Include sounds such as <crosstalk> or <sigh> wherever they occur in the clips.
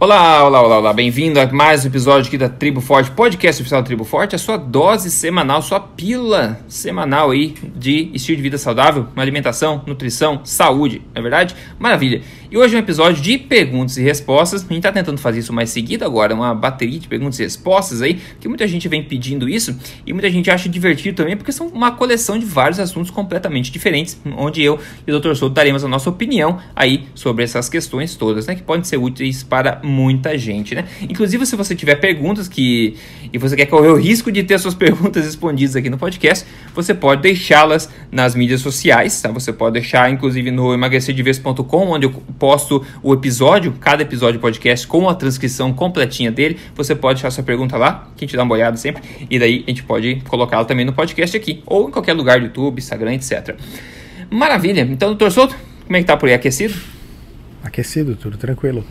Olá, olá, olá, olá, bem-vindo a mais um episódio aqui da Tribo Forte, podcast oficial da Tribo Forte, a sua dose semanal, sua pílula semanal aí de estilo de vida saudável, alimentação, nutrição, saúde, não é verdade? Maravilha! E hoje é um episódio de perguntas e respostas, a gente tá tentando fazer isso mais seguido agora, uma bateria de perguntas e respostas aí, que muita gente vem pedindo isso e muita gente acha divertido também, porque são uma coleção de vários assuntos completamente diferentes, onde eu e o Dr. Souto daremos a nossa opinião aí sobre essas questões todas, né, que podem ser úteis para muita gente, né? Inclusive, se você tiver perguntas que e você quer correr o risco de ter suas <laughs> perguntas respondidas aqui no podcast, você pode deixá-las nas mídias sociais, tá? Você pode deixar, inclusive, no emagrecerdeves.com, onde eu posto o episódio, cada episódio do podcast com a transcrição completinha dele. Você pode deixar sua pergunta lá, que a gente dá uma olhada sempre, e daí a gente pode colocá-la também no podcast aqui, ou em qualquer lugar do YouTube, Instagram, etc. Maravilha! Então, doutor Souto, como é que tá por aí? Aquecido? Aquecido, tudo tranquilo.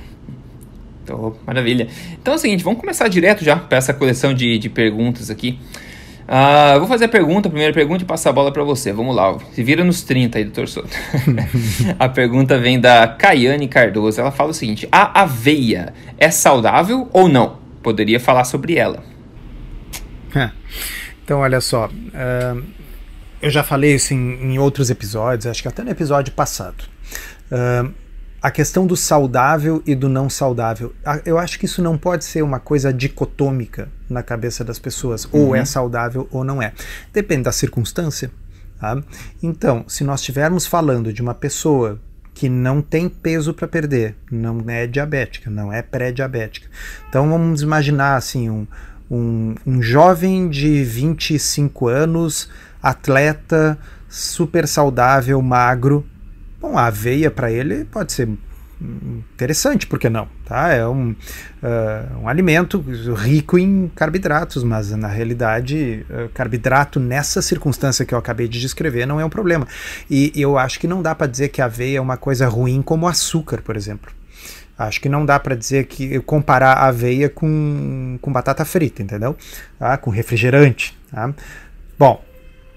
Então, maravilha. Então é o seguinte, vamos começar direto já para essa coleção de, de perguntas aqui. Uh, vou fazer a pergunta, a primeira pergunta e passar a bola para você. Vamos lá, se vira nos 30 aí, doutor Souto. <laughs> a pergunta vem da Caiane Cardoso. Ela fala o seguinte: a aveia é saudável ou não? Poderia falar sobre ela. então, olha só. Uh, eu já falei isso em, em, outros episódios, acho que até no episódio passado. Uh, a questão do saudável e do não saudável. Eu acho que isso não pode ser uma coisa dicotômica na cabeça das pessoas. Uhum. Ou é saudável ou não é. Depende da circunstância. Tá? Então, se nós estivermos falando de uma pessoa que não tem peso para perder, não é diabética, não é pré-diabética. Então vamos imaginar assim um, um, um jovem de 25 anos, atleta, super saudável, magro, Bom, a aveia para ele pode ser interessante, por que não? Tá? É um, uh, um alimento rico em carboidratos, mas na realidade, uh, carboidrato nessa circunstância que eu acabei de descrever não é um problema. E eu acho que não dá para dizer que a aveia é uma coisa ruim como açúcar, por exemplo. Acho que não dá para dizer que comparar a aveia com, com batata frita, entendeu? Tá? Com refrigerante. Tá? Bom,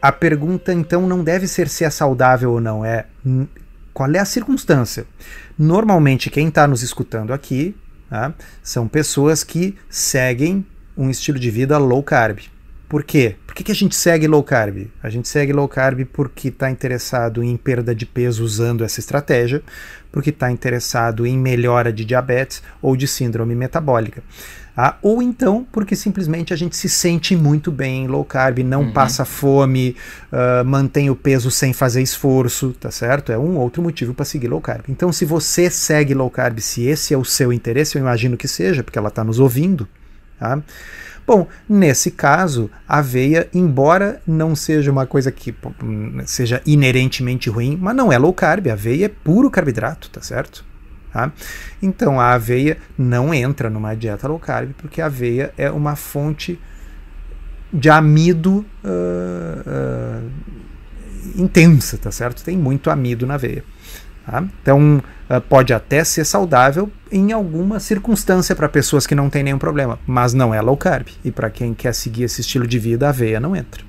a pergunta então não deve ser se é saudável ou não, é qual é a circunstância? Normalmente, quem está nos escutando aqui tá, são pessoas que seguem um estilo de vida low carb. Por quê? Por que, que a gente segue low carb? A gente segue low carb porque está interessado em perda de peso usando essa estratégia, porque está interessado em melhora de diabetes ou de síndrome metabólica. Ah, ou então porque simplesmente a gente se sente muito bem em low carb, não uhum. passa fome, uh, mantém o peso sem fazer esforço, tá certo? É um outro motivo para seguir low carb. Então, se você segue low carb, se esse é o seu interesse, eu imagino que seja, porque ela está nos ouvindo, tá? Bom, nesse caso, a aveia, embora não seja uma coisa que seja inerentemente ruim, mas não é low carb, a aveia é puro carboidrato, tá certo? Tá? Então a aveia não entra numa dieta low carb porque a aveia é uma fonte de amido uh, uh, intensa, tá certo? Tem muito amido na aveia. Tá? Então uh, pode até ser saudável em alguma circunstância para pessoas que não têm nenhum problema, mas não é low carb. E para quem quer seguir esse estilo de vida, a aveia não entra.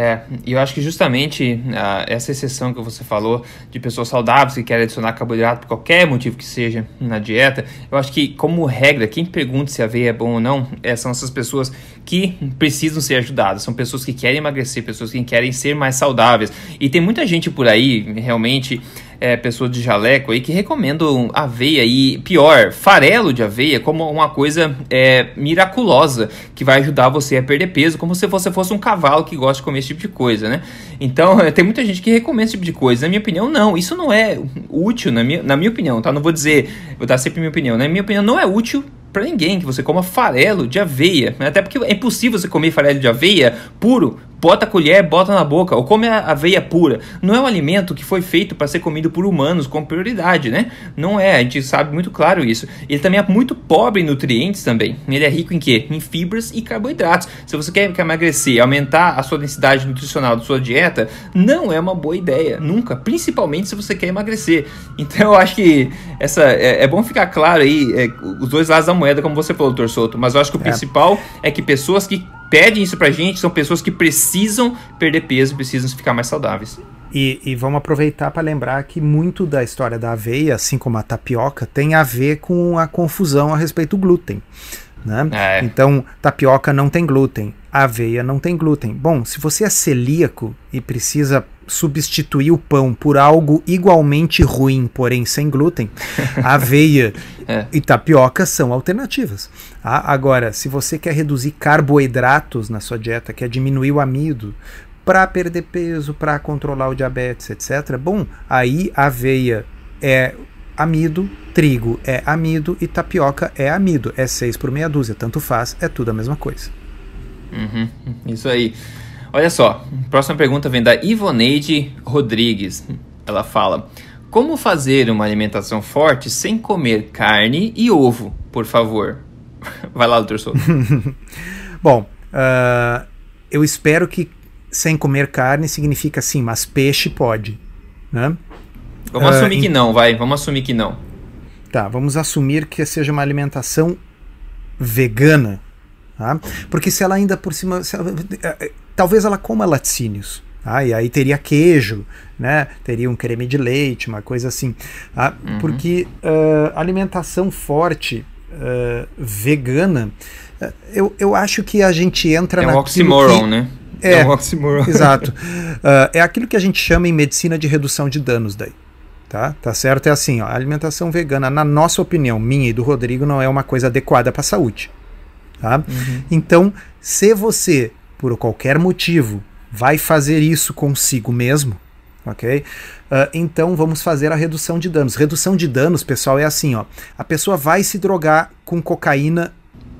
É, e eu acho que justamente uh, essa exceção que você falou de pessoas saudáveis que querem adicionar carboidrato por qualquer motivo que seja na dieta, eu acho que, como regra, quem pergunta se a aveia é bom ou não é, são essas pessoas que precisam ser ajudadas, são pessoas que querem emagrecer, pessoas que querem ser mais saudáveis. E tem muita gente por aí, realmente é, pessoas de jaleco aí que recomendam aveia e, pior, farelo de aveia como uma coisa é, miraculosa que vai ajudar você a perder peso, como se você fosse um cavalo que gosta de comer esse tipo de coisa, né? Então, <laughs> tem muita gente que recomenda esse tipo de coisa. Na minha opinião, não. Isso não é útil, na minha, na minha opinião, tá? Não vou dizer, vou dar sempre minha opinião. Na minha opinião, não é útil para ninguém que você coma farelo de aveia. Até porque é impossível você comer farelo de aveia puro bota a colher, bota na boca, ou come a aveia pura. Não é um alimento que foi feito para ser comido por humanos com prioridade, né? Não é, a gente sabe muito claro isso. Ele também é muito pobre em nutrientes também. Ele é rico em quê? Em fibras e carboidratos. Se você quer, emagrecer, aumentar a sua densidade nutricional da sua dieta, não é uma boa ideia, nunca. Principalmente se você quer emagrecer. Então eu acho que essa é, é bom ficar claro aí é, os dois lados da moeda, como você falou, doutor Souto. Mas eu acho que o é. principal é que pessoas que pedem isso pra gente são pessoas que precisam perder peso, precisam ficar mais saudáveis. E, e vamos aproveitar para lembrar que muito da história da aveia, assim como a tapioca, tem a ver com a confusão a respeito do glúten. Né? É. Então, tapioca não tem glúten, aveia não tem glúten. Bom, se você é celíaco e precisa substituir o pão por algo igualmente ruim, porém sem glúten, <laughs> aveia é. e tapioca são alternativas. Ah, agora, se você quer reduzir carboidratos na sua dieta, quer diminuir o amido, para perder peso, para controlar o diabetes, etc. Bom, aí aveia é amido, trigo é amido e tapioca é amido. É 6 por meia dúzia, tanto faz, é tudo a mesma coisa. Uhum, isso aí. Olha só, próxima pergunta vem da Ivoneide Rodrigues. Ela fala: Como fazer uma alimentação forte sem comer carne e ovo, por favor? <laughs> Vai lá, doutor Souto. <laughs> Bom, uh, eu espero que sem comer carne significa sim, mas peixe pode. Né? Vamos uh, assumir que não, vai. Vamos assumir que não. Tá, vamos assumir que seja uma alimentação vegana. Tá? Porque se ela ainda por cima. Ela, eh, eh, talvez ela coma laticínios. Tá? E aí teria queijo, né? teria um creme de leite, uma coisa assim. Tá? Uhum. Porque uh, alimentação forte uh, vegana, uh, eu, eu acho que a gente entra na. É um oxymoron, que, né? É, é um oxímoron. Exato. Uh, é aquilo que a gente chama em medicina de redução de danos daí. Tá? Tá certo? É assim, ó, a alimentação vegana, na nossa opinião, minha e do Rodrigo, não é uma coisa adequada para a saúde. Tá? Uhum. Então, se você, por qualquer motivo, vai fazer isso consigo mesmo, ok? Uh, então vamos fazer a redução de danos. Redução de danos, pessoal, é assim, ó. A pessoa vai se drogar com cocaína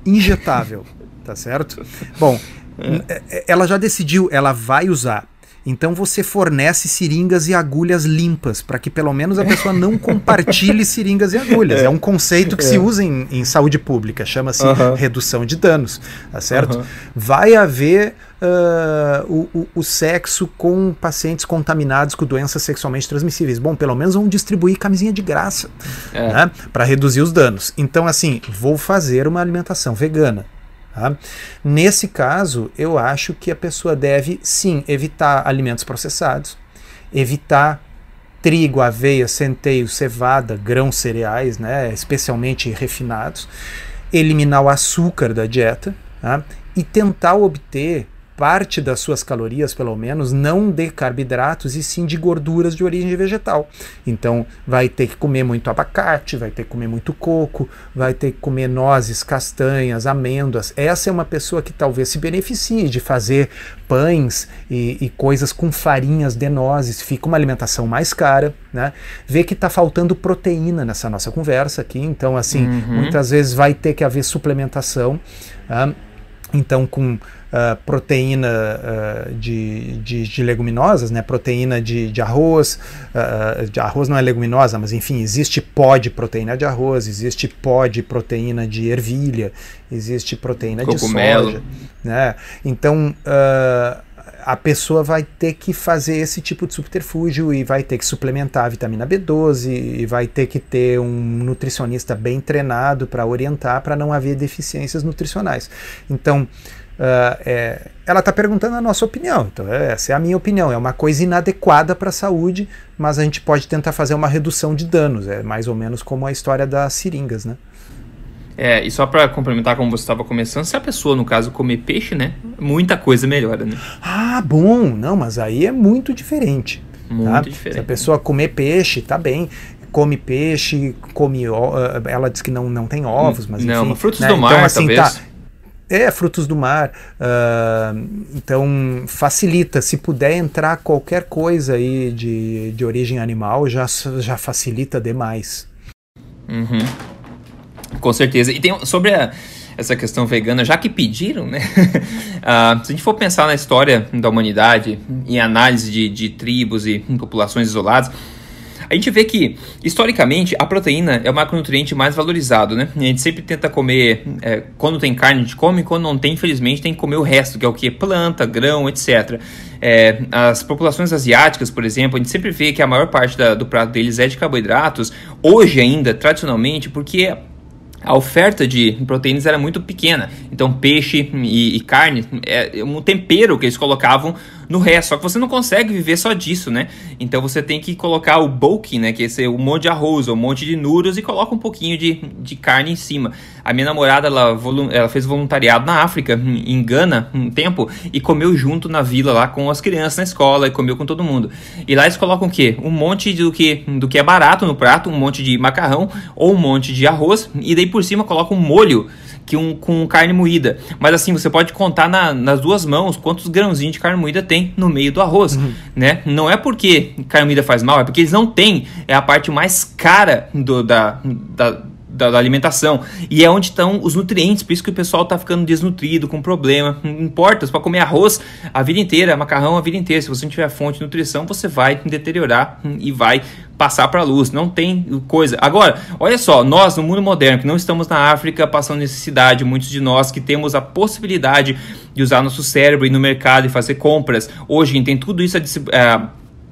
injetável, tá certo? Bom, <laughs> é. é. Ela já decidiu, ela vai usar. Então você fornece seringas e agulhas limpas, para que pelo menos a pessoa não <laughs> compartilhe seringas e agulhas. É, é um conceito que é. se usa em, em, saúde pública, chama-se uh -huh. redução de danos, tá certo? Uh -huh. Vai haver uh, o, o, o, sexo com pacientes contaminados com doenças sexualmente transmissíveis. Bom, pelo menos vamos distribuir camisinha de graça, é. né, para reduzir os danos. Então, assim, vou fazer uma alimentação vegana. Tá? Nesse caso, eu acho que a pessoa deve sim evitar alimentos processados, evitar trigo, aveia, centeio, cevada, grãos cereais, né, especialmente refinados, eliminar o açúcar da dieta tá? e tentar obter parte das suas calorias, pelo menos, não de carboidratos e sim de gorduras de origem vegetal. Então, vai ter que comer muito abacate, vai ter que comer muito coco, vai ter que comer nozes, castanhas, amêndoas. Essa é uma pessoa que talvez se beneficie de fazer pães e, e coisas com farinhas de nozes. Fica uma alimentação mais cara, né? Vê que está faltando proteína nessa nossa conversa aqui. Então, assim, uhum. muitas vezes vai ter que haver suplementação. Uh, então, com uh, proteína uh, de, de, de, leguminosas, né? proteína de, de arroz, uh, de arroz não é leguminosa, mas enfim, existe pó de proteína de arroz, existe pó de proteína de ervilha, existe proteína Cogumelo. de soja. Né? Então, a pessoa vai ter que fazer esse tipo de subterfúgio e vai ter que suplementar a vitamina B12 e vai ter que ter um nutricionista bem treinado para orientar para não haver deficiências nutricionais. Então, uh, é, ela está perguntando a nossa opinião. Então, essa é a minha opinião. É uma coisa inadequada para a saúde, mas a gente pode tentar fazer uma redução de danos. É mais ou menos como a história das seringas, né? É, e só para complementar como você estava começando, se a pessoa, no caso, comer peixe, né? Muita coisa melhora, né? Ah, bom! Não, mas aí é muito diferente. Muito tá? diferente. Se a pessoa comer peixe, tá bem come peixe, come ela diz que não, não tem ovos, mas não, enfim, frutos né? do mar, então, assim, talvez. Tá, é, frutos do mar. Uh, então facilita. Se puder entrar qualquer coisa aí de, de origem animal, já, já facilita demais. Uhum. Com certeza. E tem sobre a, essa questão vegana, já que pediram, né? uh, <laughs> se a gente for pensar na história da humanidade, em análise de, de tribos e populações isoladas, a gente vê que, historicamente, a proteína é o macronutriente mais valorizado, né? A gente sempre tenta comer, é, quando tem carne, a gente come, quando não tem, infelizmente, tem que comer o resto, que é o que? Planta, grão, etc. É, as populações asiáticas, por exemplo, a gente sempre vê que a maior parte da, do prato deles é de carboidratos, hoje ainda, tradicionalmente, porque a oferta de proteínas era muito pequena. Então, peixe e, e carne é um tempero que eles colocavam no resto. Só que você não consegue viver só disso, né? Então você tem que colocar o bulking, né? Que é um monte de arroz, um monte de nuros e coloca um pouquinho de, de carne em cima. A minha namorada, ela, ela fez voluntariado na África, em Gana, um tempo, e comeu junto na vila lá com as crianças na escola e comeu com todo mundo. E lá eles colocam o quê? Um monte do que, do que é barato no prato, um monte de macarrão ou um monte de arroz, e daí por cima colocam um molho que um, com carne moída. Mas assim, você pode contar na, nas duas mãos quantos grãozinhos de carne moída tem no meio do arroz, uhum. né? Não é porque carne moída faz mal, é porque eles não têm. É a parte mais cara do, da, da da, da, alimentação. E é onde estão os nutrientes, por isso que o pessoal está ficando desnutrido, com problema. Não importa, para comer arroz a vida inteira, macarrão a vida inteira. Se você não tiver fonte de nutrição, você vai deteriorar e vai passar para a luz. Não tem coisa. Agora, olha só, nós no mundo moderno, que não estamos na África passando necessidade, muitos de nós que temos a possibilidade de usar nosso cérebro e no mercado e fazer compras, hoje tem tudo isso a,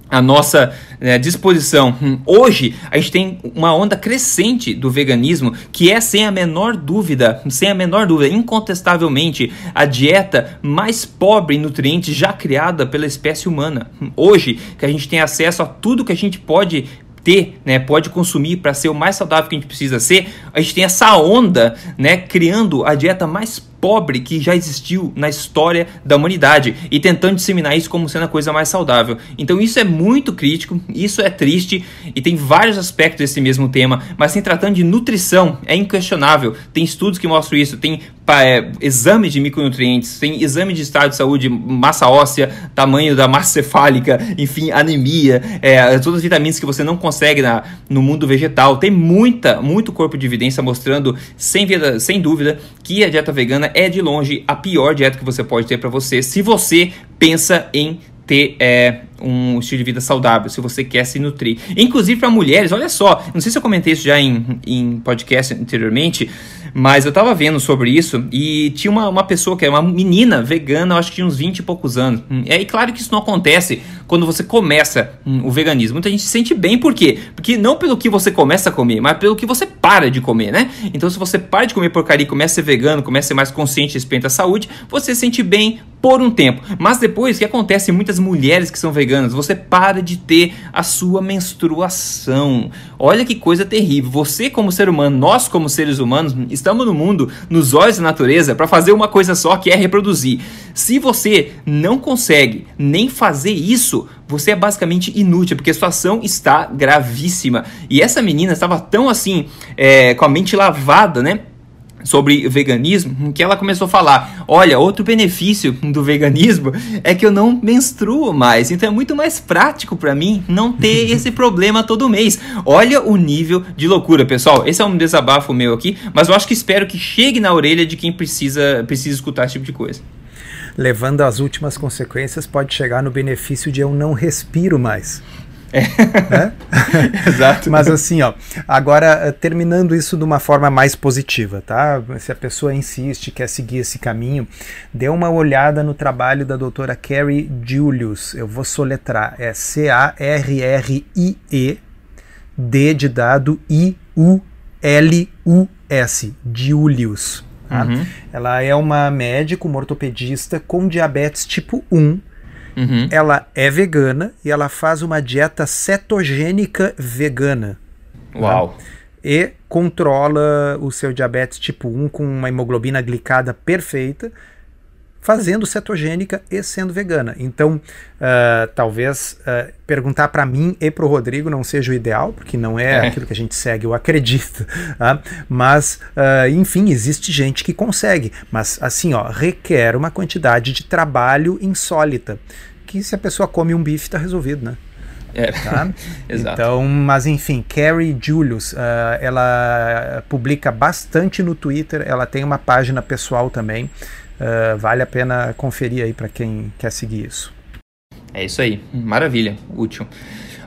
a nossa né, disposição. Hum, hoje a gente tem uma onda crescente do veganismo que é sem a menor dúvida, sem a menor dúvida, incontestavelmente a dieta mais pobre em nutrientes já criada pela espécie humana. Hum, hoje que a gente tem acesso a tudo que a gente pode ter, né, pode consumir para ser o mais saudável que a gente precisa ser, a gente tem essa onda, né, criando a dieta mais pobre que já existiu na história da humanidade e tentando disseminar isso como sendo a coisa mais saudável. Então isso é muito crítico, isso é triste e tem vários aspectos desse mesmo tema, mas em tratando de nutrição é inquestionável. Tem estudos que mostram isso, tem é, exame de micronutrientes, tem exame de estado de saúde, massa óssea, tamanho da massa cefálica, enfim, anemia, é, todas as vitaminas que você não consegue na, no mundo vegetal. Tem muita, muito corpo de evidência mostrando, sem, sem dúvida, que a dieta vegana é de longe a pior dieta que você pode ter para você se você pensa em ter é, um estilo de vida saudável, se você quer se nutrir. Inclusive para mulheres, olha só, não sei se eu comentei isso já em, em podcast anteriormente, mas eu tava vendo sobre isso e tinha uma, uma pessoa que é uma menina vegana, acho que tinha uns 20 e poucos anos. É claro que isso não acontece quando você começa hum, o veganismo. Muita gente se sente bem, por quê? Porque não pelo que você começa a comer, mas pelo que você para de comer, né? Então, se você para de comer porcaria e começa a ser vegano, começa a ser mais consciente a respeito da saúde, você se sente bem por um tempo. Mas depois, o que acontece? Muitas mulheres que são veganas, você para de ter a sua menstruação. Olha que coisa terrível. Você, como ser humano, nós, como seres humanos, estamos no mundo, nos olhos da natureza, para fazer uma coisa só que é reproduzir. Se você não consegue nem fazer isso, você é basicamente inútil, porque a situação está gravíssima. E essa menina estava tão assim, é, com a mente lavada, né? Sobre veganismo, que ela começou a falar: olha, outro benefício do veganismo é que eu não menstruo mais, então é muito mais prático para mim não ter <laughs> esse problema todo mês. Olha o nível de loucura, pessoal. Esse é um desabafo meu aqui, mas eu acho que espero que chegue na orelha de quem precisa, precisa escutar esse tipo de coisa. Levando às últimas consequências, pode chegar no benefício de eu não respiro mais. É. Né? <laughs> Exato. Mas assim, ó, agora eh, terminando isso de uma forma mais positiva, tá? Se a pessoa insiste, quer seguir esse caminho, dê uma olhada no trabalho da doutora Carrie Julius. Eu vou soletrar, é C-A-R-R-I-E, D de dado, I-U-L-U-S, Julius. Tá? Uhum. Ela é uma médica, uma ortopedista com diabetes tipo 1 Uhum. Ela é vegana e ela faz uma dieta cetogênica vegana. Tá? Uau! Né? E controla o seu diabetes tipo 1 com uma hemoglobina glicada perfeita fazendo cetogênica e sendo vegana. Então, uh, talvez uh, perguntar para mim e para o Rodrigo não seja o ideal, porque não é, é. aquilo que a gente segue, eu acredito. <laughs> Tá? Mas, uh, enfim, existe gente que consegue. Mas, assim, ó, requer uma quantidade de trabalho insólita. Que se a pessoa come um bife, está resolvido, né? É. Tá? <laughs> Exato. Então, mas enfim, Carrie Julius, uh, ela publica bastante no Twitter, ela tem uma página pessoal também. Uh, vale a pena conferir aí para quem quer seguir isso. É isso aí, maravilha, útil.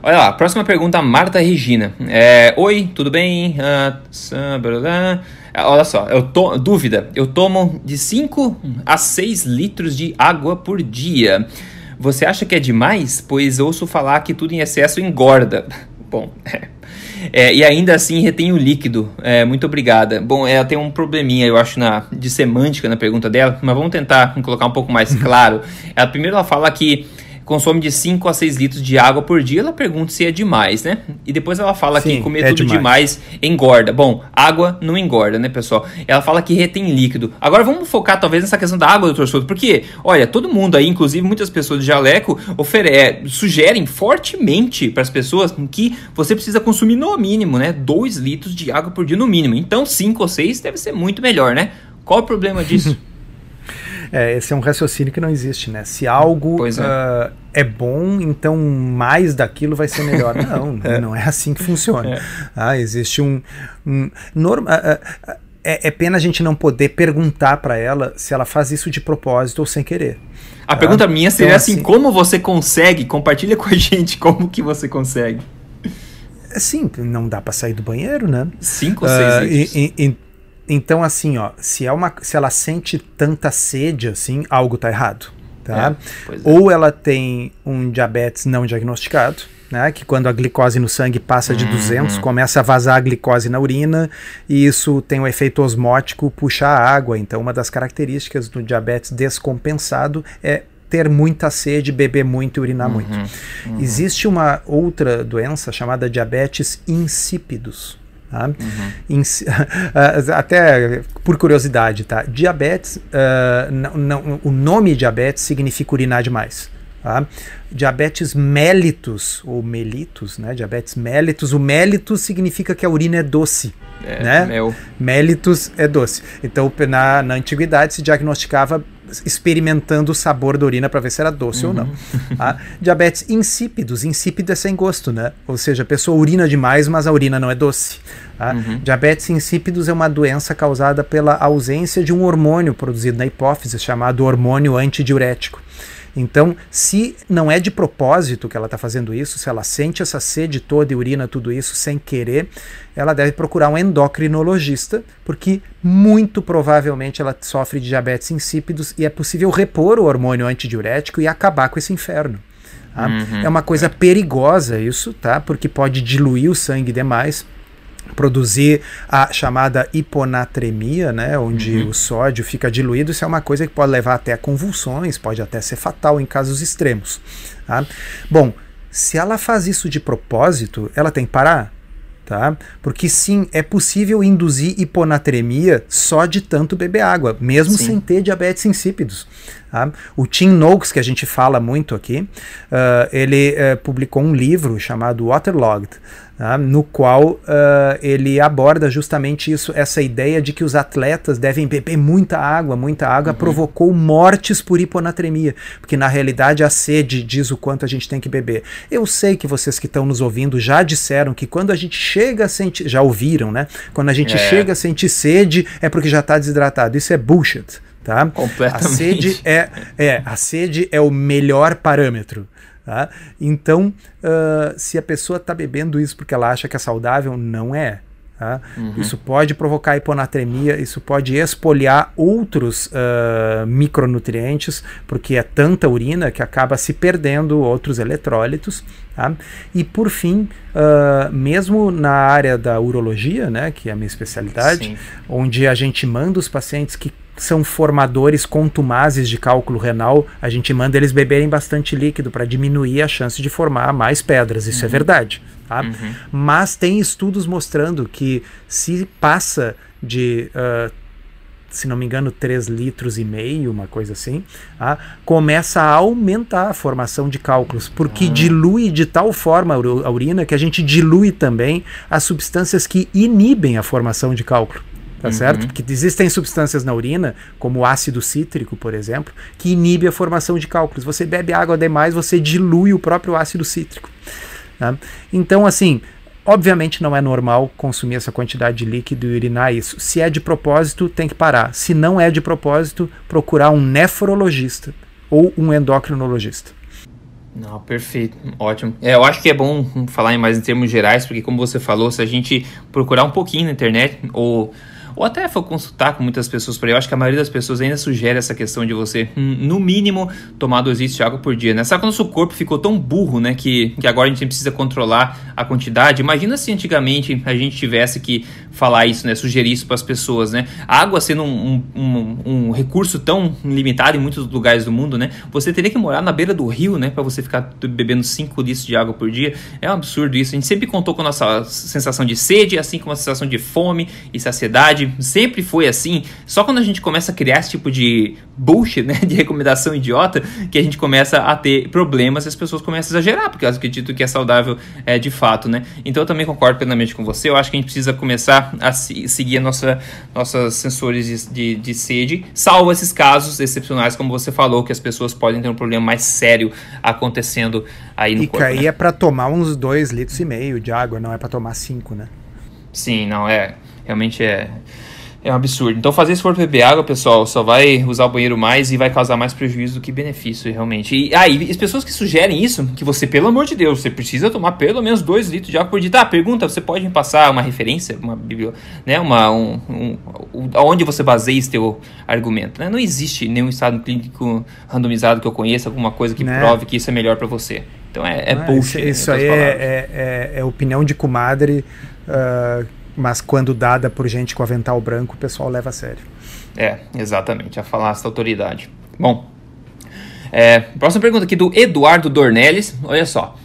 Olha lá, próxima pergunta, Marta Regina. É, Oi, tudo bem? Uh, olha só, eu to, dúvida. Eu tomo de 5 a 6 litros de água por dia. Você acha que é demais? Pois ouço falar que tudo em excesso engorda. <laughs> Bom, é. E ainda assim retém o líquido. É, muito obrigada. Bom, ela tem um probleminha, eu acho, na, de semântica na pergunta dela, mas vamos tentar colocar um pouco mais <laughs> claro. Ela, primeiro ela fala que consome de 5 a 6 litros de água por dia, ela pergunta se é demais, né? E depois ela fala Sim, que comer é tudo demais. demais engorda. Bom, água não engorda, né, pessoal? Ela fala que retém líquido. Agora vamos focar talvez nessa questão da água, doutor Souto, porque, olha, todo mundo aí, inclusive muitas pessoas de jaleco, ofere é, sugerem fortemente para as pessoas que você precisa consumir no mínimo, né, 2 litros de água por dia no mínimo. Então, 5 ou 6 deve ser muito melhor, né? Qual o problema disso? <laughs> É, esse é um raciocínio que não existe, né? Se algo é. Uh, é. bom, então mais daquilo vai ser melhor. <laughs> Não, é. não é assim que funciona. É. Ah, existe um. um norma, uh, uh, é, é, pena a gente não poder perguntar para ela se ela faz isso de propósito ou sem querer. A pergunta minha seria então, assim, assim: como você consegue? Compartilha com a gente como que você consegue. Sim, não dá para sair do banheiro, né? Cinco ou seis litros. E, e, então, assim, ó, se, é uma, se ela sente tanta sede, assim, algo tá errado, tá? É, é. Ou ela tem um diabetes não diagnosticado, né, que quando a glicose no sangue passa de uhum. 200, começa a vazar a glicose na urina, e isso tem um efeito osmótico, puxar a água. Então, uma das características do diabetes descompensado é ter muita sede, beber muito e urinar uhum. muito. Uhum. Existe uma outra doença chamada diabetes insípidos. Tá? Uhum. <laughs> até por curiosidade, tá? Diabetes, uh, não, não, o nome diabetes significa urinar demais. Tá? Diabetes mellitus, ou mellitus, né? Diabetes mellitus. O mellitus significa que a urina é doce. É, né? Mel. Mellitus é doce. Então, na, na antiguidade se diagnosticava experimentando o sabor da urina para ver se era doce uhum. ou não. Uhum. <laughs> Tá? Diabetes insípidos, insípido é sem gosto, né? Ou seja, a pessoa urina demais, mas a urina não é doce. Tá? Uhum. Diabetes insípidos é uma doença causada pela ausência de um hormônio produzido na hipófise chamado hormônio antidiurético. Então, se não é de propósito que ela está fazendo isso, se ela sente essa sede toda e urina tudo isso sem querer, ela deve procurar um endocrinologista, porque muito provavelmente ela sofre de diabetes insípidos e é possível repor o hormônio antidiurético e acabar com esse inferno. Tá? Uhum. É uma coisa perigosa isso, tá? Porque pode diluir o sangue demais produzir a chamada hiponatremia, né, onde uhum. o sódio fica diluído, isso é uma coisa que pode levar até a convulsões, pode até ser fatal em casos extremos. Tá? Bom, se ela faz isso de propósito, ela tem que parar. Tá? Porque sim, é possível induzir hiponatremia só de tanto beber água, mesmo sim. sem ter diabetes insípidos. Tá? O Tim Noakes, que a gente fala muito aqui, uh, ele uh, publicou um livro chamado Waterlogged, tá? no qual uh, ele aborda justamente isso, essa ideia de que os atletas devem beber muita água, muita água uhum. provocou mortes por hiponatremia, porque na realidade a sede diz o quanto a gente tem que beber. Eu sei que vocês que estão nos ouvindo já disseram que quando a gente chega a sentir, já ouviram, né? Quando a gente é. chega a sentir sede é porque já está desidratado. Isso é bullshit. Tá? Completamente. A sede é, é, a sede é o melhor parâmetro. Tá? Então, uh, se a pessoa está bebendo isso porque ela acha que é saudável, não é. Tá? Uhum. Isso pode provocar hiponatremia, isso pode espoliar outros uh, micronutrientes, porque é tanta urina que acaba se perdendo outros eletrólitos. Tá? E por fim, uh, mesmo na área da urologia, né, que é a minha especialidade, Sim. onde a gente manda os pacientes que são formadores contumazes de cálculo renal, a gente manda eles beberem bastante líquido para diminuir a chance de formar mais pedras. Isso é uhum. é verdade. Tá? Uhum. Mas tem estudos mostrando que se passa de. Uh, se não me engano, 3 litros e meio, uma coisa assim, tá? começa a aumentar a formação de cálculos, porque uhum. dilui de tal forma a urina que a gente dilui também as substâncias que inibem a formação de cálculo tá uhum. certo? Porque existem substâncias na urina, como o ácido cítrico, por exemplo, que inibe a formação de cálculos. Você bebe água demais, você dilui o próprio ácido cítrico. Tá? Então, assim, obviamente não é normal consumir essa quantidade de líquido e urinar isso. Se é de propósito, tem que parar. Se não é de propósito, procurar um nefrologista ou um endocrinologista. Não, perfeito, ótimo. É, eu acho que é bom falar mais em termos gerais, porque como você falou, se a gente procurar um pouquinho na internet ou ou até for consultar com muitas pessoas por aí, eu acho que a maioria das pessoas ainda sugere essa questão de você, hum, no mínimo, tomar 2 litros de água por dia, né? Sabe quando o seu corpo ficou tão burro, né, que, que agora a gente precisa controlar a quantidade? Imagina se antigamente a gente tivesse que falar isso, né, sugerir isso para as pessoas, né? A água sendo um, um, um, recurso tão limitado em muitos lugares do mundo, né? Você teria que morar na beira do rio, né, para você ficar bebendo 5 litros de água por dia. É um absurdo isso. A gente sempre contou com a nossa sensação de sede, assim como a sensação de fome e saciedade. Sempre foi assim. Só quando a gente começa a criar esse tipo de bullshit, <laughs> né, de recomendação idiota, que a gente começa a ter problemas e as pessoas começam a exagerar, porque elas acreditam que é saudável é, de fato, né? Então eu também concordo plenamente com você. Eu acho que a gente precisa começar a se, seguir a nossa, nossos sensores de, de, de sede, salvo esses casos excepcionais, como você falou, que as pessoas podem ter um problema mais sério acontecendo aí no e corpo. E aí né? é para tomar uns 2 litros e meio de água, não é para tomar 5, né? Sim, não é. Realmente é. É um absurdo. Então, fazer se for beber água, pessoal, só vai usar o banheiro mais e vai causar mais prejuízo do que benefício, realmente. E aí, ah, as pessoas que sugerem isso, que você, pelo amor de Deus, você precisa tomar pelo menos 2 litros de água por dia. Tá, pergunta, você pode me passar uma referência, uma bíblia, né, uma, um, um, onde você baseia esse teu argumento, né? Não existe nenhum estado clínico randomizado que eu conheça, alguma coisa que né? prove que isso é melhor para você. Então, é, é bullshit. Isso, isso aí é, é, é, é, opinião de comadre... Uh mas quando dada por gente com avental branco, o pessoal leva a sério. É, exatamente, a falácia da autoridade. Bom, é, próxima pergunta aqui do Eduardo Dornelles. Olha só.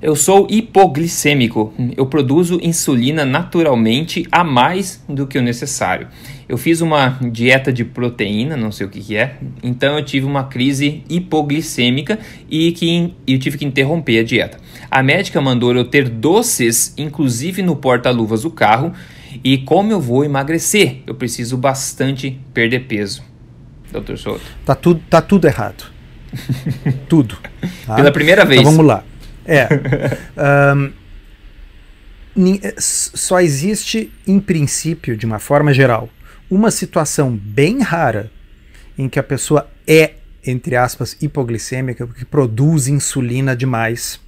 Eu sou hipoglicêmico. Eu produzo insulina naturalmente a mais do que o necessário. Eu fiz uma dieta de proteína, não sei o que, que é, então eu tive uma crise hipoglicêmica e que eu tive que interromper a dieta. A médica mandou eu ter doces, inclusive no porta-luvas do carro, e como eu vou emagrecer? Eu preciso bastante perder peso. Doutor Souto. Tá tudo, tá tudo errado. <laughs> tudo. Tá? Pela primeira vez. Então vamos lá. É. <laughs> um, só existe, em princípio, de uma forma geral, uma situação bem rara em que a pessoa é, entre aspas, hipoglicêmica, porque produz insulina demais,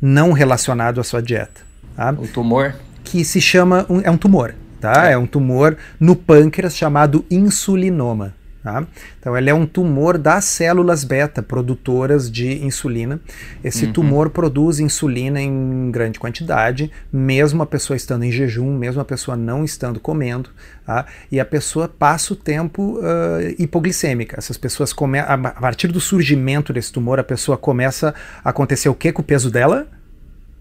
não relacionado à sua dieta. Tá? O tumor? Que se chama, um, é um tumor, tá? É. é um tumor no pâncreas chamado insulinoma. Tá? Então, ele é um tumor das células beta produtoras de insulina. Esse uhum. tumor produz insulina em grande quantidade, mesmo a pessoa estando em jejum, mesmo a pessoa não estando comendo, tá? e a pessoa passa o tempo uh, hipoglicêmica. Essas pessoas, come a partir do surgimento desse tumor, a pessoa começa a acontecer o que com o peso dela?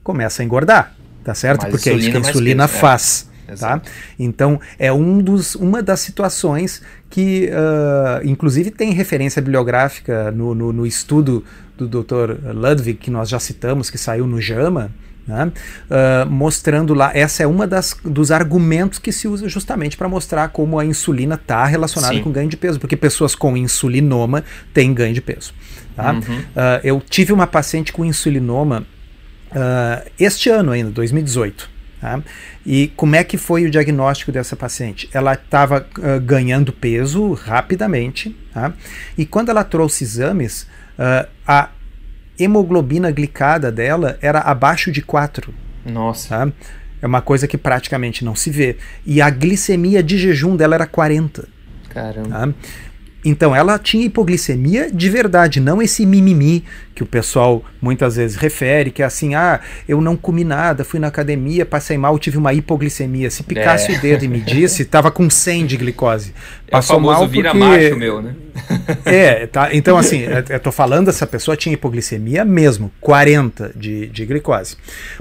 Começa a engordar, tá certo? Mais Porque é isso que a insulina peso, é. faz. É. Tá? Então, é um dos, uma das situações que, uh, inclusive, tem referência bibliográfica no, no, no, estudo do Dr. Ludwig, que nós já citamos, que saiu no JAMA, né? uh, mostrando lá, essa é uma das, dos argumentos que se usa justamente para mostrar como a insulina está relacionada Sim. com ganho de peso, porque pessoas com insulinoma têm ganho de peso. Tá? Uhum. Uh, eu tive uma paciente com insulinoma este ano ainda, 2018. Tá? E como é que foi o diagnóstico dessa paciente? Ela estava uh, ganhando peso rapidamente, tá? e quando ela trouxe exames, uh, a hemoglobina glicada dela era abaixo de 4. Nossa. Tá? É uma coisa que praticamente não se vê. E a glicemia de jejum dela era 40. Caramba. Tá? Então ela tinha hipoglicemia de verdade, não esse mimimi que o pessoal muitas vezes refere, que é assim, ah, eu não comi nada, fui na academia, passei mal, tive uma hipoglicemia. Se picasse é. o dedo e me disse, estava com 100 de glicose. Passou é o mal porque... vira macho meu, né? <laughs> é, tá, então assim, eu tô falando, essa pessoa tinha hipoglicemia mesmo, 40 de, de glicose.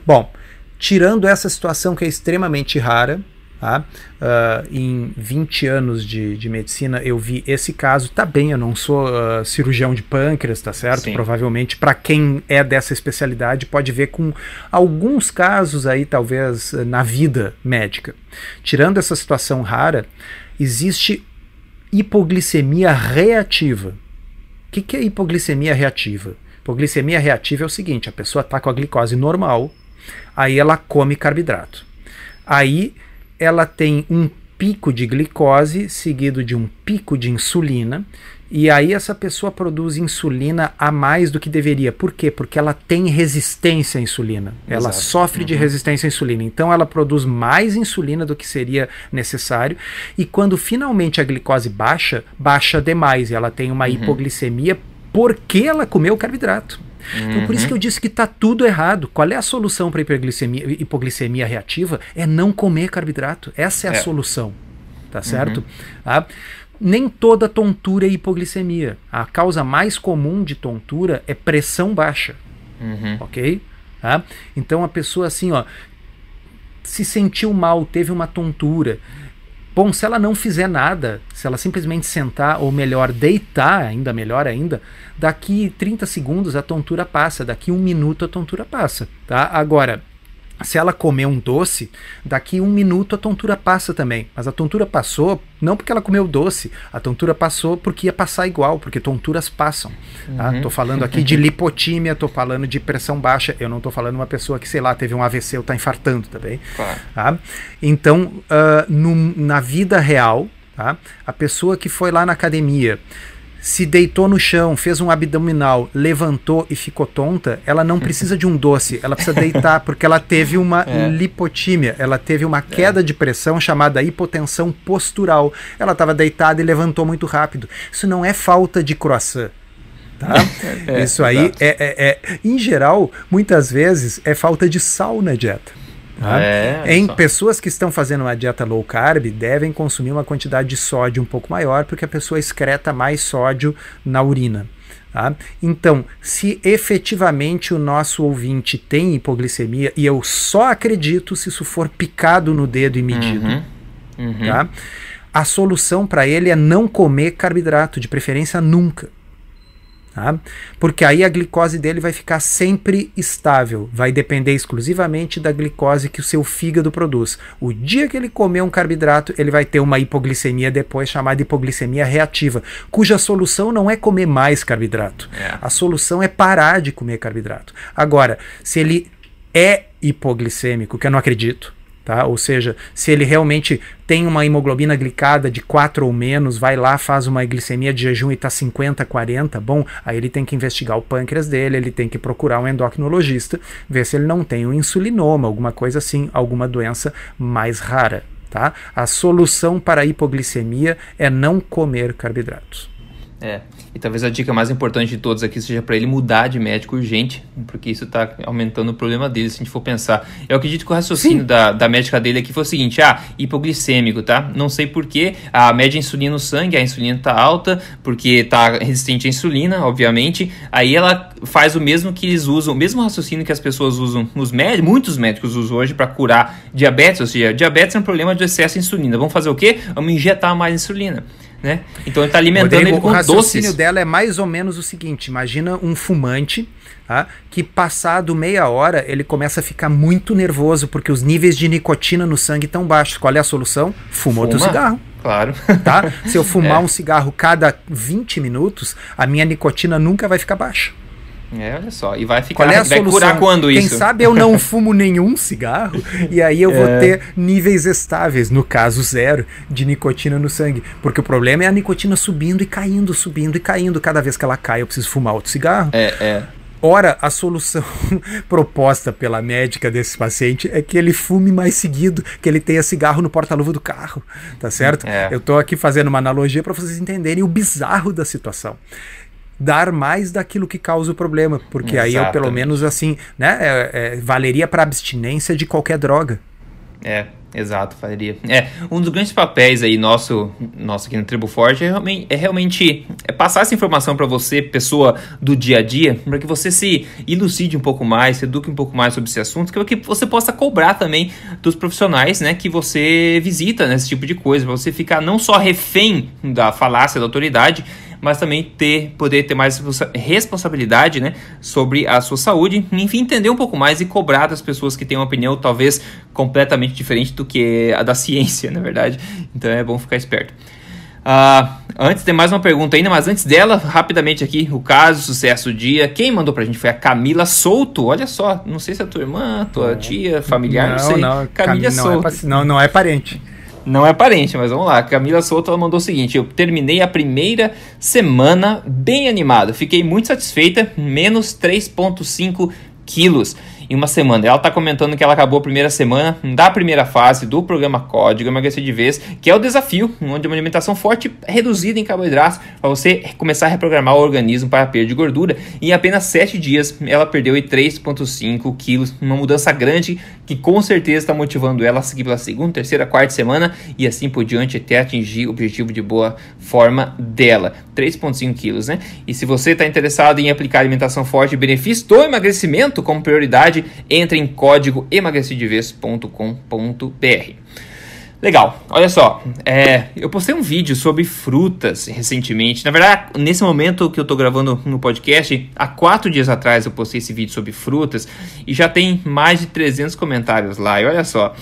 Bom, tirando essa situação que é extremamente rara, Tá? Uh, em 20 anos de, de medicina, eu vi esse caso. Tá bem, eu não sou uh, cirurgião de pâncreas, tá certo? Sim. Provavelmente, para quem é dessa especialidade, pode ver com alguns casos aí, talvez, na vida médica. Tirando essa situação rara, existe hipoglicemia reativa. O que, que é hipoglicemia reativa? Hipoglicemia reativa é o seguinte: a pessoa está com a glicose normal, aí ela come carboidrato. Aí ela tem um pico de glicose seguido de um pico de insulina. E aí essa pessoa produz insulina a mais do que deveria. Por quê? Porque ela tem resistência à insulina. Ela Exato. sofre de Uhum. resistência à insulina. Então ela produz mais insulina do que seria necessário. E quando finalmente a glicose baixa, baixa demais. E ela tem uma hipoglicemia porque ela comeu carboidrato. Então por isso que eu disse que está tudo errado. Qual é a solução para hipoglicemia, hipoglicemia reativa? É não comer carboidrato. Essa é a É. solução. Tá certo? Tá? Nem toda tontura é hipoglicemia. A causa mais comum de tontura é pressão baixa, Uhum. ok? Tá? Então a pessoa assim, ó, se sentiu mal, teve uma tontura. Bom, se ela não fizer nada, se ela simplesmente sentar, ou melhor, deitar, ainda melhor ainda, daqui 30 segundos a tontura passa, daqui um minuto a tontura passa, tá? Agora, se ela comer um doce, daqui um minuto a tontura passa também. Mas a tontura passou não porque ela comeu doce, a tontura passou porque ia passar igual, porque tonturas passam. Tá? Tô falando aqui de lipotímia, tô falando de pressão baixa, eu não tô falando uma pessoa que, sei lá, teve um AVC ou tá infartando também. Claro. Tá? Então, ah, no- na vida real, tá? a pessoa que foi lá na academia, se deitou no chão, fez um abdominal, levantou e ficou tonta, ela não precisa de um doce, ela precisa deitar, porque ela teve uma É. lipotímia, ela teve uma queda de pressão chamada hipotensão postural. Ela estava deitada e levantou muito rápido. Isso não é falta de croissant. Tá? <laughs> É, Isso aí exato. é, é- é- em geral, muitas vezes é falta de sal na dieta. Tá? É, em só. pessoas que estão fazendo uma dieta low carb, devem consumir uma quantidade de sódio um pouco maior, porque a pessoa excreta mais sódio na urina. tá? Então, se efetivamente o nosso ouvinte tem hipoglicemia, e eu só acredito se isso for picado no dedo e medido, Uhum. Uhum. tá? a solução para ele é não comer carboidrato, de preferência nunca. Tá? Porque aí a glicose dele vai ficar sempre estável, vai depender exclusivamente da glicose que o seu fígado produz. O dia que ele comer um carboidrato, ele vai ter uma hipoglicemia depois chamada hipoglicemia reativa, cuja solução não é comer mais carboidrato. É. A solução é parar de comer carboidrato. Agora, se ele é hipoglicêmico, que eu não acredito, tá? Ou seja, se ele realmente tem uma hemoglobina glicada de 4 ou menos, vai lá, faz uma glicemia de jejum e está 50, 40, bom, aí ele tem que investigar o pâncreas dele, ele tem que procurar um endocrinologista, ver se ele não tem um insulinoma, alguma coisa assim, alguma doença mais rara, tá? A solução para a hipoglicemia é não comer carboidratos. É, e talvez a dica mais importante de todos aqui seja para ele mudar de médico urgente, porque isso está aumentando o problema dele, se a gente for pensar. Eu acredito que o raciocínio da, da médica dele aqui foi o seguinte: ah, hipoglicêmico, tá? Não sei porquê, a média insulina no sangue, a insulina tá alta, porque tá resistente à insulina, obviamente. Aí ela faz o mesmo que eles usam, o mesmo raciocínio que as pessoas usam, os muitos médicos usam hoje para curar diabetes, ou seja, diabetes é um problema de excesso de insulina. Vamos fazer o quê? Vamos injetar mais insulina. Né? Então ele está alimentando Rodrigo, ele com o raciocínio doces. dela é mais ou menos o seguinte: imagina um fumante tá, que, passado meia hora, ele começa a ficar muito nervoso porque os níveis de nicotina no sangue estão baixos. Qual é a solução? Fuma, outro Fuma. cigarro. Claro. Tá? <laughs> Se eu fumar É. um cigarro cada 20 minutos, a minha nicotina nunca vai ficar baixa. É, olha só. E vai ficar. Qual é a vai solução? curar quando Quem isso? sabe eu não <laughs> fumo nenhum cigarro e aí eu vou É. ter níveis estáveis, no caso zero, de nicotina no sangue. Porque o problema é a nicotina subindo e caindo, subindo e caindo. Cada vez que ela cai, eu preciso fumar outro cigarro. É, é. Ora, a solução <laughs> proposta pela médica desse paciente é que ele fume mais seguido, que ele tenha cigarro no porta-luva do carro, tá certo? É. Eu tô aqui fazendo uma analogia para vocês entenderem o bizarro da situação. Dar mais daquilo que causa o problema, porque aí eu pelo menos assim, né, é- é, valeria para abstinência de qualquer droga. É, exato, faria. É, um dos grandes papéis aí nosso, nosso aqui no Tribo Forte é realmente, é realmente é passar essa informação para você, pessoa do dia a dia, para que você se ilucide um pouco mais, se eduque um pouco mais sobre esse assunto, que você possa cobrar também dos profissionais, né, que você visita nesse tipo de coisa, para você ficar não só refém da falácia da autoridade, mas também ter poder ter mais responsa- responsabilidade, né, sobre a sua saúde, enfim, entender um pouco mais e cobrar das pessoas que têm uma opinião talvez completamente diferente do que a da <laughs> ciência, na verdade. Então é bom ficar esperto. Ah, antes tem mais uma pergunta ainda, mas antes dela, rapidamente aqui, o caso, sucesso do dia. Quem mandou pra gente foi a Camila Souto. Olha só, não sei se é tua irmã, tua tia, familiar, não, sei. Camila Cam- não, é, Souto. não, não é parente. Não é parente, mas vamos lá. Camila Souto ela mandou o seguinte: eu terminei a primeira semana bem animado. Fiquei muito satisfeita, menos 3,5 quilos em uma semana. Ela está comentando que ela acabou a primeira semana da primeira fase do programa Código Emagrecer de Vez, que é o desafio, onde uma alimentação forte reduzida em carboidratos para você começar a reprogramar o organismo para a perda de gordura. E em apenas 7 dias ela perdeu 3,5 quilos, uma mudança grande que com certeza está motivando ela a seguir pela segunda, terceira, quarta semana e assim por diante até atingir o objetivo de boa forma dela. 3,5 quilos, né? E se você está interessado em aplicar alimentação forte e benefício do emagrecimento como prioridade, entre em código emagrecidevez.com.br. Legal, olha só, é, eu postei um vídeo sobre frutas recentemente. Na verdade, nesse momento que eu estou gravando no podcast, há quatro dias atrás eu postei esse vídeo sobre frutas e já tem mais de 300 comentários lá. E olha só,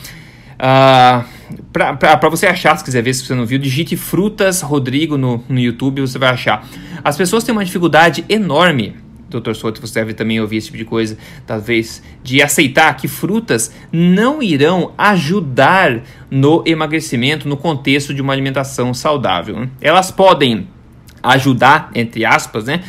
uh, para você achar, se quiser ver se você não viu, digite Frutas Rodrigo no, no YouTube, você vai achar. As pessoas têm uma dificuldade enorme Dr. Souto, você deve também ouvir esse tipo de coisa, talvez, de aceitar que frutas não irão ajudar no emagrecimento no contexto de uma alimentação saudável. Né? Elas podem ajudar, entre aspas, né?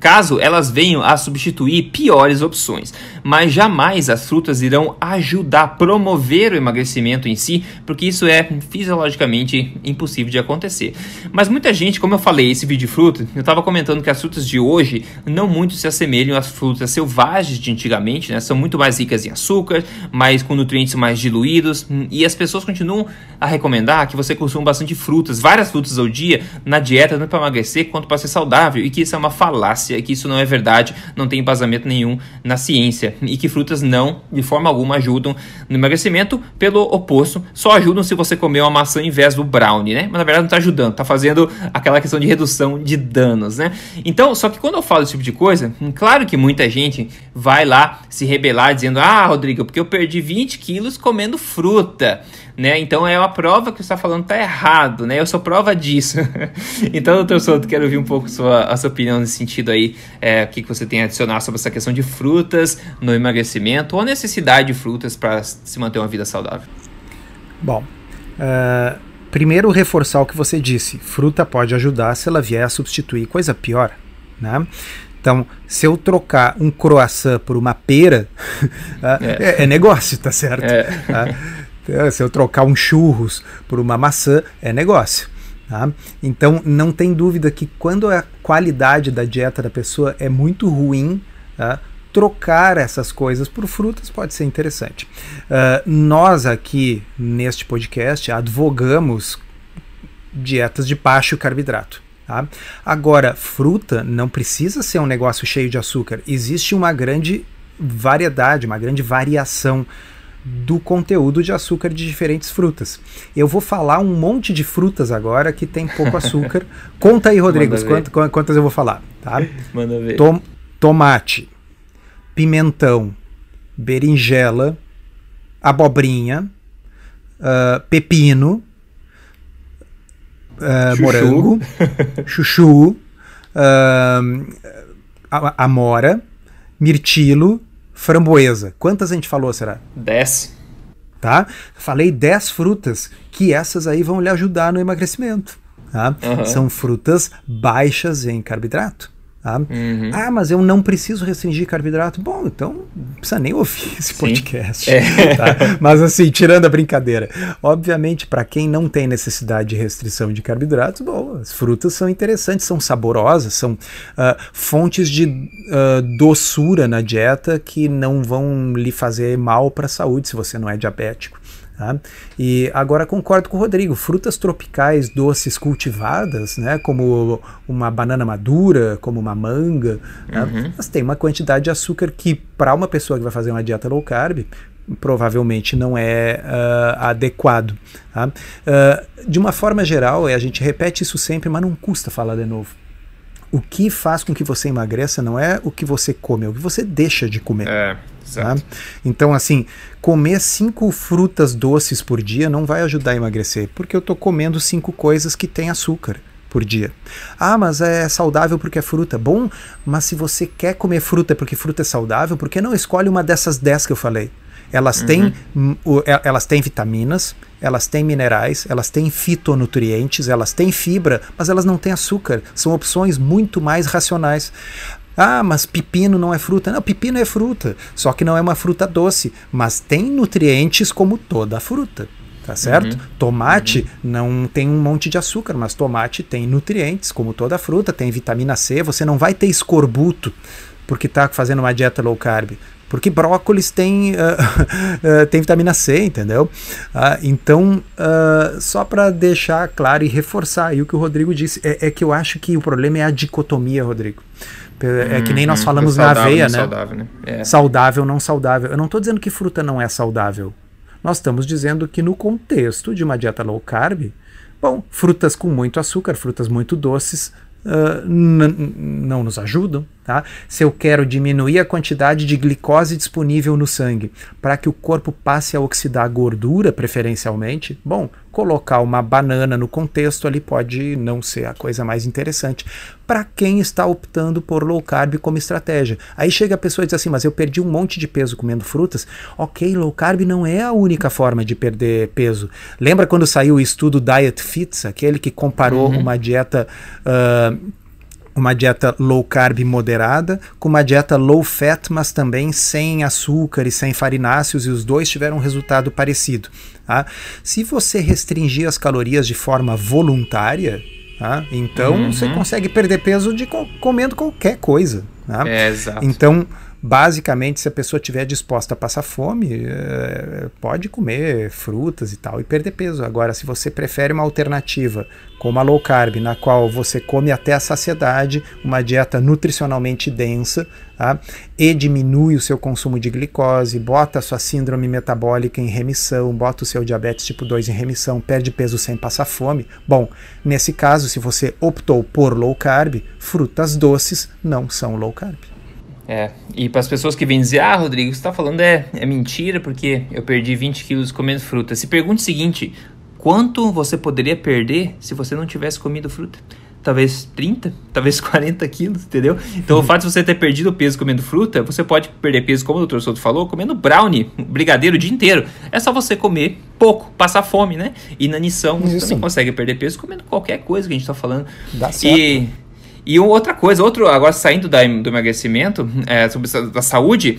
Caso elas venham a substituir piores opções. Mas jamais as frutas irão ajudar a promover o emagrecimento em si, porque isso é fisiologicamente impossível de acontecer. Mas muita gente, como eu falei, esse vídeo de fruta, eu estava comentando que as frutas de hoje não muito se assemelham às frutas selvagens de antigamente, né? São muito mais ricas em açúcar, mas com nutrientes mais diluídos, e as pessoas continuam a recomendar que você consuma bastante frutas, várias frutas ao dia na dieta, tanto para emagrecer quanto para ser saudável, e que isso é uma falácia que isso não é verdade, não tem embasamento nenhum na ciência e que frutas não, de forma alguma, ajudam no emagrecimento. Pelo oposto, só ajudam se você comer uma maçã em vez do brownie, né? Mas na verdade não está ajudando, está fazendo aquela questão de redução de danos, né? Então, só que quando eu falo esse tipo de coisa, claro que muita gente vai lá se rebelar dizendo: Ah, Rodrigo, porque eu perdi 20 quilos comendo fruta né? Então é uma prova que você está falando tá errado, né? Eu sou prova disso. <laughs> então, doutor Souto, quero ouvir um pouco sua, a sua opinião nesse sentido aí, é, o que, que você tem a adicionar sobre essa questão de frutas no emagrecimento ou a necessidade de frutas para se manter uma vida saudável. Bom, uh, primeiro reforçar o que você disse, fruta pode ajudar se ela vier a substituir coisa pior, né? Então, se eu trocar um croissant por uma pera, <laughs> é. é, é negócio, tá certo? É. É, se eu trocar um churros por uma maçã, é negócio. Tá? Então, não tem dúvida que quando a qualidade da dieta da pessoa é muito ruim, tá? trocar essas coisas por frutas pode ser interessante. Uh, nós aqui neste podcast advogamos dietas de baixo carboidrato. Tá? Agora, fruta não precisa ser um negócio cheio de açúcar. Existe uma grande variedade, uma grande variação do conteúdo de açúcar de diferentes frutas. Eu vou falar um monte de frutas agora que tem pouco <laughs> açúcar. Conta aí, Rodrigo, quantas, quantas eu vou falar, tá? <laughs> Manda ver. Tom, tomate, pimentão, berinjela, abobrinha, uh, pepino, uh, chuchu. morango, <laughs> chuchu, uh, amora, mirtilo, framboesa. Quantas a gente falou, será? Dez. Tá? Falei dez frutas que essas aí vão lhe ajudar no emagrecimento. Tá? Uhum. São frutas baixas em carboidrato. Tá? Uhum. Ah, mas eu não preciso restringir carboidrato. Bom, então não precisa nem ouvir <laughs> esse podcast. É. Tá? Mas assim, tirando a brincadeira, obviamente, para quem não tem necessidade de restrição de carboidratos, bom, as frutas são interessantes, são saborosas, são uh, fontes de uh, doçura na dieta que não vão lhe fazer mal para a saúde se você não é diabético. Tá? E agora concordo com o Rodrigo, frutas tropicais doces cultivadas, né, como uma banana madura, como uma manga, né, uhum. né, elas têm uma quantidade de açúcar que para uma pessoa que vai fazer uma dieta low carb provavelmente não é uh, adequado. Tá? Uh, de uma forma geral, a gente repete isso sempre, mas não custa falar de novo. O que faz com que você emagreça não é o que você come, é o que você deixa de comer. É. Tá? Então, assim, comer cinco frutas doces por dia não vai ajudar a emagrecer, porque eu estou comendo cinco coisas que têm açúcar por dia. Ah, mas é saudável porque é fruta. Bom, mas se você quer comer fruta porque fruta é saudável, por que não escolhe uma dessas dez que eu falei? Elas, uhum. têm, elas têm vitaminas, elas têm minerais, elas têm fitonutrientes, elas têm fibra, mas elas não têm açúcar. São opções muito mais racionais. Ah, mas pepino não é fruta. Não, pepino é fruta, só que não é uma fruta doce, mas tem nutrientes como toda fruta. Tá certo? Uhum. Tomate uhum. não tem um monte de açúcar, mas tomate tem nutrientes, como toda fruta, tem vitamina C. Você não vai ter escorbuto porque está fazendo uma dieta low carb. Porque brócolis tem, uh, <laughs> uh, tem vitamina C, entendeu? Uh, então, só para deixar claro e reforçar aí o que o Rodrigo disse, é, é, que eu acho que o problema é a dicotomia, Rodrigo. É que nem nós uhum. falamos na aveia, né? Saudável, né? É. Saudável, não saudável. Eu não estou dizendo que fruta não é saudável. Nós estamos dizendo que no contexto de uma dieta low carb, bom, frutas com muito açúcar, frutas muito doces, uh, não nos ajudam. Tá? Se eu quero diminuir a quantidade de glicose disponível no sangue para que o corpo passe a oxidar gordura, preferencialmente, bom, colocar uma banana no contexto ali pode não ser a coisa mais interessante para quem está optando por low carb como estratégia. Aí chega a pessoa e diz assim: Mas eu perdi um monte de peso comendo frutas. Ok, low carb não é a única forma de perder peso. Lembra quando saiu o estudo Diet Fits, aquele que comparou uhum. uma dieta. Uh, uma dieta low carb moderada, com uma dieta low fat, mas também sem açúcar e sem farináceos, e os dois tiveram um resultado parecido. Tá? Se você restringir as calorias de forma voluntária, tá? então uhum. você consegue perder peso de comendo qualquer coisa. Tá? É, exato. Então, basicamente, se a pessoa estiver disposta a passar fome, é, pode comer frutas e tal e perder peso. Agora, se você prefere uma alternativa como a low carb, na qual você come até a saciedade, uma dieta nutricionalmente densa, tá? e diminui o seu consumo de glicose, bota a sua síndrome metabólica em remissão, bota o seu diabetes tipo 2 em remissão, perde peso sem passar fome. Bom, nesse caso, se você optou por low carb, frutas doces não são low carb. É, e para as pessoas que vêm dizer, ah, Rodrigo, você está falando é, é mentira porque eu perdi 20 quilos comendo fruta. Se pergunte o seguinte, quanto você poderia perder se você não tivesse comido fruta? Talvez 30, talvez <laughs> 40 quilos, entendeu? Então, o fato de você ter perdido peso comendo fruta, você pode perder peso, como o doutor Souto falou, comendo brownie, brigadeiro o dia inteiro. É só você comer pouco, passar fome, né? E na nição, você Isso. também consegue perder peso comendo qualquer coisa que a gente está falando. Dá certo. E e outra coisa, outro, agora saindo da, do emagrecimento, é, sobre da saúde,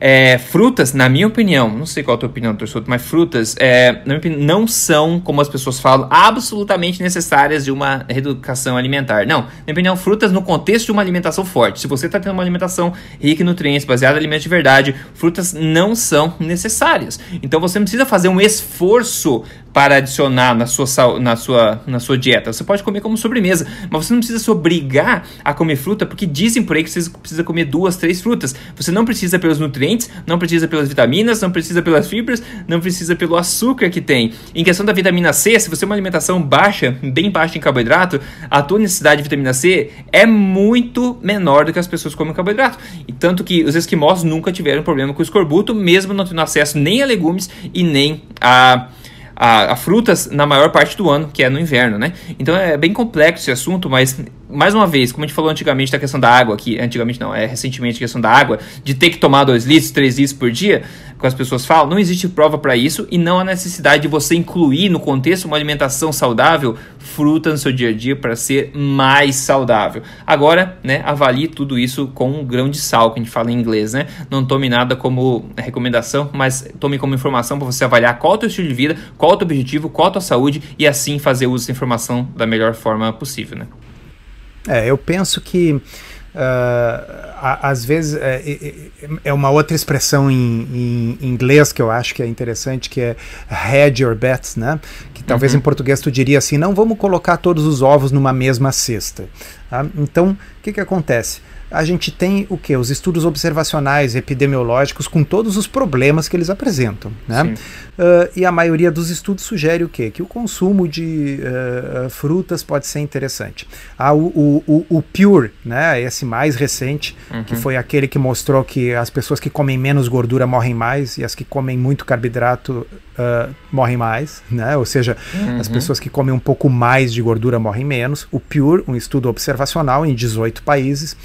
é, frutas, na minha opinião, não sei qual a tua opinião, Torçoto, mas frutas, é, opinião, não são, como as pessoas falam, absolutamente necessárias de uma reeducação alimentar. Não, na minha opinião, frutas no contexto de uma alimentação forte. Se você está tendo uma alimentação rica em nutrientes, baseada em alimentos de verdade, frutas não são necessárias. Então você não precisa fazer um esforço para adicionar na sua, na, sua, na sua dieta. Você pode comer como sobremesa, mas você não precisa se obrigar a comer fruta, porque dizem por aí que você precisa comer duas, três frutas. Você não precisa pelos nutrientes, não precisa pelas vitaminas, não precisa pelas fibras, não precisa pelo açúcar que tem. Em questão da vitamina C, se você tem uma alimentação baixa, bem baixa em carboidrato, a tua necessidade de vitamina C é muito menor do que as pessoas comem carboidrato. E tanto que os esquimós nunca tiveram problema com o escorbuto, mesmo não tendo acesso nem a legumes e nem a a, a, frutas na maior parte do ano, que é no inverno, né? Então é bem complexo esse assunto, mas mais uma vez, como a gente falou antigamente da questão da água, que antigamente não, é recentemente a questão da água, de ter que tomar 2 litros, 3 litros por dia, que as pessoas falam, não existe prova para isso e não há necessidade de você incluir no contexto uma alimentação saudável fruta no seu dia a dia para ser mais saudável. Agora, né, avalie tudo isso com um grão de sal, que a gente fala em inglês, né? Não tome nada como recomendação, mas tome como informação para você avaliar qual é o teu estilo de vida, qual é o teu objetivo, qual é a tua saúde e assim fazer uso dessa informação da melhor forma possível, né? É, eu penso que Uh, às vezes é, é, uma outra expressão em, em, inglês que eu acho que é interessante que é hedge your bets, né? Que talvez uhum. em português tu diria assim, não vamos colocar todos os ovos numa mesma cesta. Tá? Então, o que que acontece? A gente tem o que? Os estudos observacionais epidemiológicos com todos os problemas que eles apresentam. Né? Uh, e a maioria dos estudos sugere o quê? Que o consumo de uh, frutas pode ser interessante. Ah, o, o, o, Pure, né? esse mais recente, uhum. que foi aquele que mostrou que as pessoas que comem menos gordura morrem mais e as que comem muito carboidrato uh, morrem mais, né? Ou seja, uhum. as pessoas que comem um pouco mais de gordura morrem menos. O Pure, um estudo observacional em 18 países,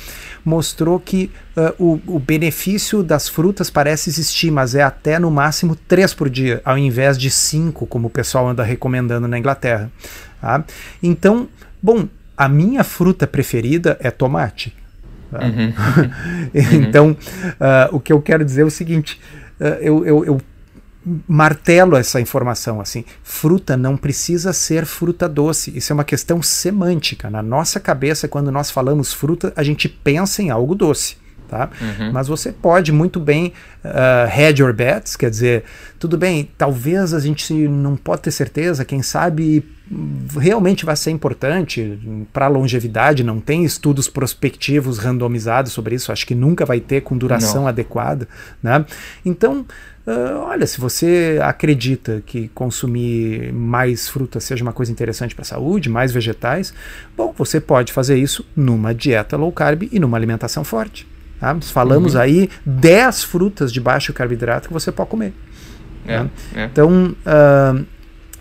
mostrou que uh, o, o, benefício das frutas parece existir, mas é até no máximo 3 por dia, ao invés de 5, como o pessoal anda recomendando na Inglaterra. Tá? Então, bom, a minha fruta preferida é tomate. Tá? Uhum. <laughs> então, uh, o que eu quero dizer é o seguinte: uh, eu, eu, eu martelo essa informação assim. Fruta não precisa ser fruta doce. Isso é uma questão semântica. Na nossa cabeça, quando nós falamos fruta, a gente pensa em algo doce. Tá? Uhum. Mas você pode muito bem uh, head your bets, quer dizer, tudo bem, talvez a gente não pode ter certeza, quem sabe realmente vai ser importante para a longevidade, não tem estudos prospectivos randomizados sobre isso, acho que nunca vai ter com duração não. adequada. Né? Então, Uh, olha, se você acredita que consumir mais fruta seja uma coisa interessante para a saúde, mais vegetais, bom, você pode fazer isso numa dieta low carb e numa alimentação forte. Tá? Falamos uhum. aí 10 frutas de baixo carboidrato que você pode comer. É, né? é. Então, uh,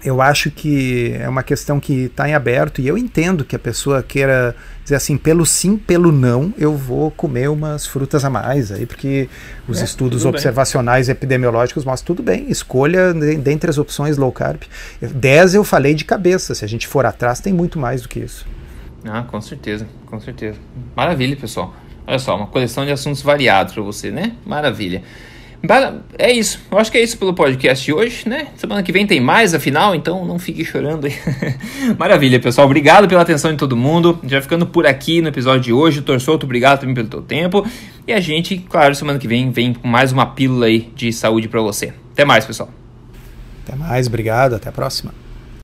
eu acho que é uma questão que está em aberto e eu entendo que a pessoa queira dizer assim, pelo sim, pelo não, eu vou comer umas frutas a mais aí, porque os é, estudos observacionais bem. epidemiológicos mostram tudo bem, escolha dentre as opções low carb. 10 eu falei de cabeça, se a gente for atrás tem muito mais do que isso. Ah, com certeza, com certeza. Maravilha, pessoal. Olha só, uma coleção de assuntos variados para você, né? Maravilha. É isso. Eu acho que é isso pelo podcast de hoje, né? Semana que vem tem mais, afinal, então não fique chorando aí. <laughs> Maravilha, pessoal. Obrigado pela atenção de todo mundo. Já ficando por aqui no episódio de hoje. Torçoto, obrigado também pelo teu tempo. E a gente, claro, semana que vem vem com mais uma pílula aí de saúde para você. Até mais, pessoal. Até mais, obrigado. Até a próxima.